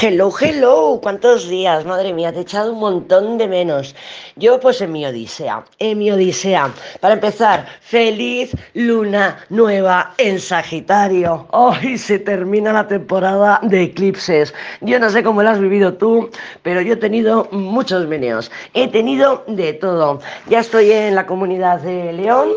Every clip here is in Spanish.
Hello, hello, ¿cuántos días? Madre mía, te he echado un montón de menos. Yo pues en mi odisea, en mi odisea. Para empezar, feliz luna nueva en Sagitario. Hoy se termina la temporada de eclipses. Yo no sé cómo lo has vivido tú, pero yo he tenido muchos meneos. He tenido de todo. Ya estoy en la comunidad de León.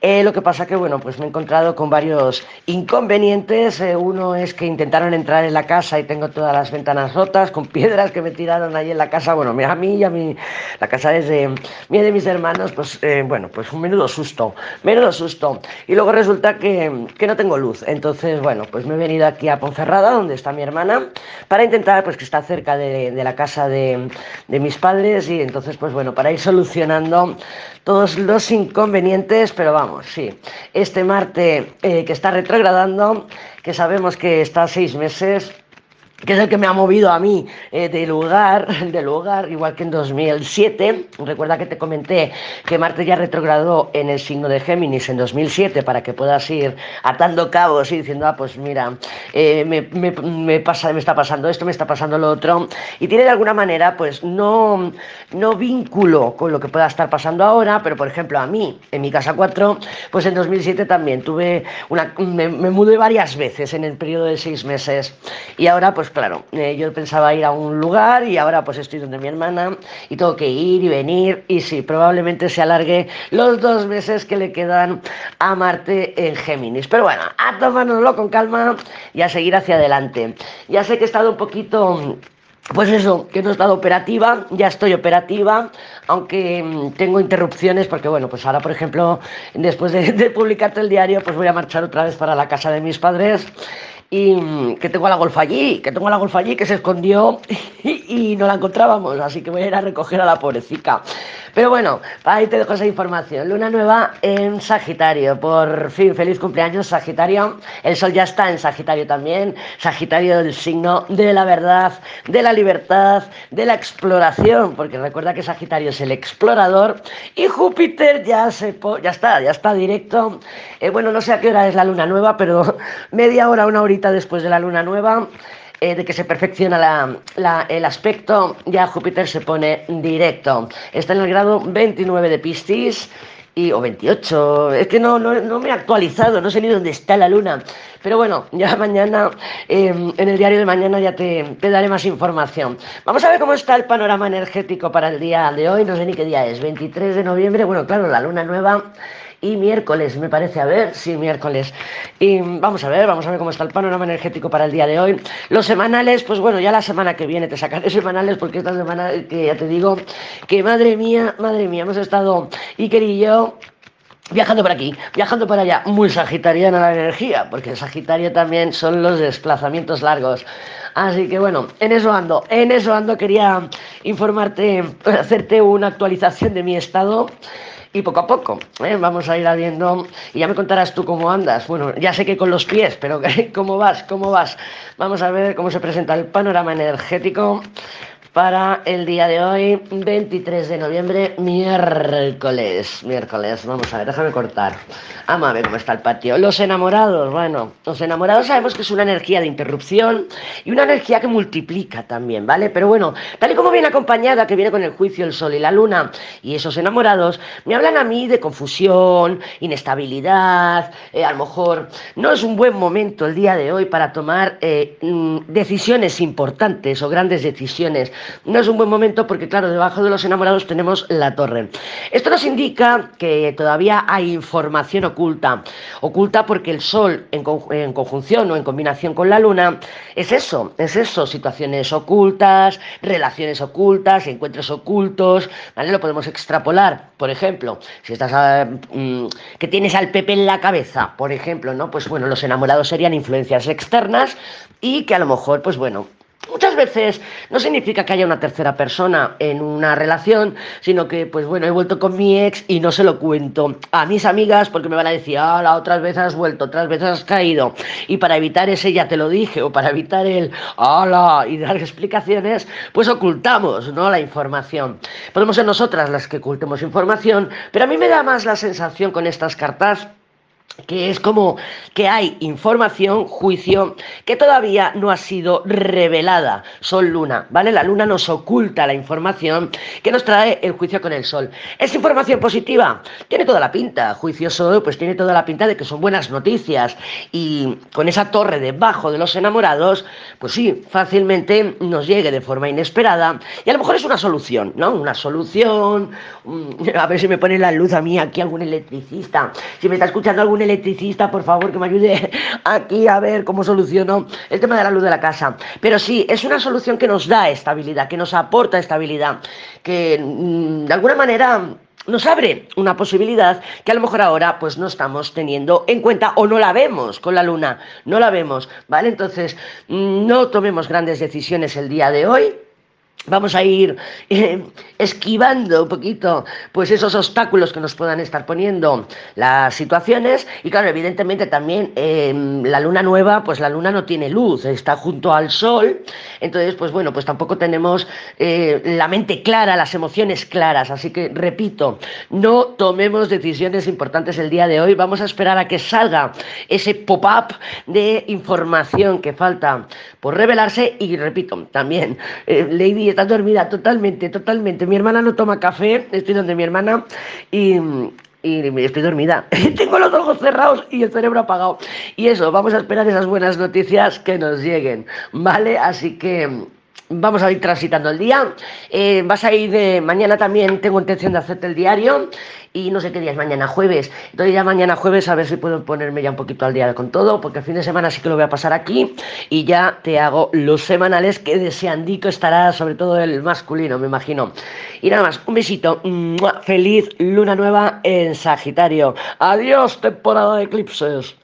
Eh, lo que pasa que, bueno, pues me he encontrado con varios inconvenientes. Eh, uno es que intentaron entrar en la casa y tengo todas las ventanas rotas, con piedras que me tiraron allí en la casa. Bueno, a mí y a mí, la casa es de, mí de mis hermanos, pues eh, bueno, pues un menudo susto, menudo susto. Y luego resulta que, que, no tengo luz. Entonces, bueno, pues me he venido aquí a Ponferrada, donde está mi hermana, para intentar, pues que está cerca de, de la casa de, de mis padres y entonces, pues bueno, para ir solucionando todos los inconvenientes, pero vamos, sí. Este Marte eh, que está retrogradando, que sabemos que está seis meses, que es el que me ha movido a mí eh, de lugar, de lugar, igual que en 2007. Recuerda que te comenté que Marte ya retrogradó en el signo de Géminis en 2007 para que puedas ir atando cabos y diciendo, ah, pues mira, eh, me, me, me, pasa, me está pasando esto, me está pasando lo otro. Y tiene de alguna manera, pues no, no vínculo con lo que pueda estar pasando ahora, pero por ejemplo a mí, en mi casa 4, pues en 2007 también tuve una, me, me mudé varias veces en el periodo de seis meses. Y ahora, pues claro, eh, yo pensaba ir a un lugar y ahora pues estoy donde mi hermana y tengo que ir y venir y sí, probablemente se alargue los dos meses que le quedan a Marte en Géminis. Pero bueno, a tomárnoslo con calma y a seguir hacia adelante. Ya sé que he estado un poquito pues eso, que no he estado operativa, ya estoy operativa, aunque mm, tengo interrupciones porque, bueno, pues ahora, por ejemplo, después de, de publicarte el diario, pues voy a marchar otra vez para la casa de mis padres y que tengo a la golfa allí, que tengo a la golfa allí que se escondió y, y, no la encontrábamos, así que voy a ir a recoger a la pobrecita. Pero bueno, ahí te dejo esa información. Luna nueva en Sagitario. Por fin, feliz cumpleaños, Sagitario. El sol ya está en Sagitario también. Sagitario del signo de la verdad, de la libertad, de la exploración, porque recuerda que Sagitario es el explorador y Júpiter ya se ya está, ya está directo. Eh, bueno, no sé a qué hora es la luna nueva, pero media hora, una horita después de la luna nueva eh, de que se perfecciona el aspecto, ya Júpiter se pone directo. Está en el grado 29 de Piscis. Y, o 28, es que no, no, no, me he actualizado, no sé ni dónde está la luna. Pero bueno, ya mañana, eh, en el diario de mañana ya te, te, daré más información. Vamos a ver cómo está el panorama energético para el día de hoy, no sé ni qué día es, 23 de noviembre, bueno, claro, la luna nueva y miércoles, me parece, a ver, sí, miércoles. Y vamos a ver, vamos a ver cómo está el panorama energético para el día de hoy. Los semanales, pues bueno, ya la semana que viene te sacaré semanales porque esta semana, que ya te digo, que madre mía, madre mía, hemos estado Iker y yo viajando por aquí, viajando por allá, muy sagitariana la energía, porque el Sagitario también son los desplazamientos largos. Así que bueno, en eso ando, en eso ando, quería informarte, hacerte una actualización de mi estado y poco a poco ¿eh? vamos a ir viendo y ya me contarás tú cómo andas. Bueno, ya sé que con los pies, pero ¿cómo vas? ¿Cómo vas? Vamos a ver cómo se presenta el panorama energético para el día de hoy, 23 de noviembre, miércoles. Miércoles, vamos a ver, déjame cortar. Vamos a ver cómo está el patio. Los enamorados, bueno, los enamorados sabemos que es una energía de interrupción y una energía que multiplica también, ¿vale? Pero bueno, tal y como viene acompañada, que viene con el juicio, el sol y la luna, y esos enamorados, me hablan a mí de confusión, inestabilidad, eh, a lo mejor no es un buen momento el día de hoy para tomar eh, mm, decisiones importantes o grandes decisiones no es un buen momento porque, claro, debajo de los enamorados tenemos la torre. Esto nos indica que todavía hay información oculta. Oculta porque el Sol en, conjunción o en combinación con la Luna es eso, es eso, situaciones ocultas, relaciones ocultas, encuentros ocultos, ¿vale? Lo podemos extrapolar. Por ejemplo, si estás a, mmm, que tienes al Pepe en la cabeza, por ejemplo, ¿no? Pues bueno, los enamorados serían influencias externas y que a lo mejor, pues bueno, Muchas veces no significa que haya una tercera persona en una relación, sino que, pues bueno, he vuelto con mi ex y no se lo cuento a mis amigas porque me van a decir, ah, la otras veces has vuelto, otras veces has caído. Y para evitar ese ya te lo dije, o para evitar el, ala, y dar explicaciones, pues ocultamos, ¿no? La información. Podemos ser nosotras las que ocultemos información, pero a mí me da más la sensación con estas cartas que es como que hay información, juicio, que todavía no ha sido revelada. Sol Luna, ¿vale? La Luna nos oculta la información que nos trae el juicio con el Sol. ¿Es información positiva? Tiene toda la pinta. Juicio Sol, pues tiene toda la pinta de que son buenas noticias. Y con esa torre debajo de los enamorados, pues sí, fácilmente nos llegue de forma inesperada. Y a lo mejor es una solución, ¿no? Una solución. A ver si me pone la luz a mí aquí algún electricista. Si me está escuchando algún electricista, por favor, que me ayude aquí a ver cómo soluciono el tema de la luz de la casa. Pero sí, es una solución que nos da estabilidad, que nos aporta estabilidad, que mm, de alguna manera nos abre una posibilidad que a lo mejor ahora pues no estamos teniendo en cuenta o no la vemos con la luna, no la vemos, ¿vale? Entonces, mm, no tomemos grandes decisiones el día de hoy, vamos a ir eh, esquivando un poquito pues esos obstáculos que nos puedan estar poniendo las situaciones. Y claro evidentemente también em, la luna nueva pues la luna no tiene luz está junto al sol. Entonces pues bueno pues tampoco tenemos eh, la mente clara las emociones claras. Así que repito no tomemos decisiones importantes el día de hoy. Vamos a esperar a que salga ese pop-up de información que falta por revelarse. Y repito también eh, Lady está dormida totalmente, totalmente. Mi hermana no toma café, estoy donde mi hermana y, y estoy dormida. Tengo los ojos cerrados y el cerebro apagado. Y eso, vamos a esperar esas buenas noticias que nos lleguen, ¿vale? Así que vamos a ir transitando el día. Eh, vas a ir de mañana también, tengo intención de hacerte el diario y no sé qué día es mañana, jueves. Entonces ya mañana jueves a ver si puedo ponerme ya un poquito al día con todo, porque el fin de semana sí que lo voy a pasar aquí y ya te hago los semanales que deseandico estará, sobre todo el masculino, me imagino. Y nada más, un besito, feliz luna nueva en Sagitario. Adiós, temporada de eclipses.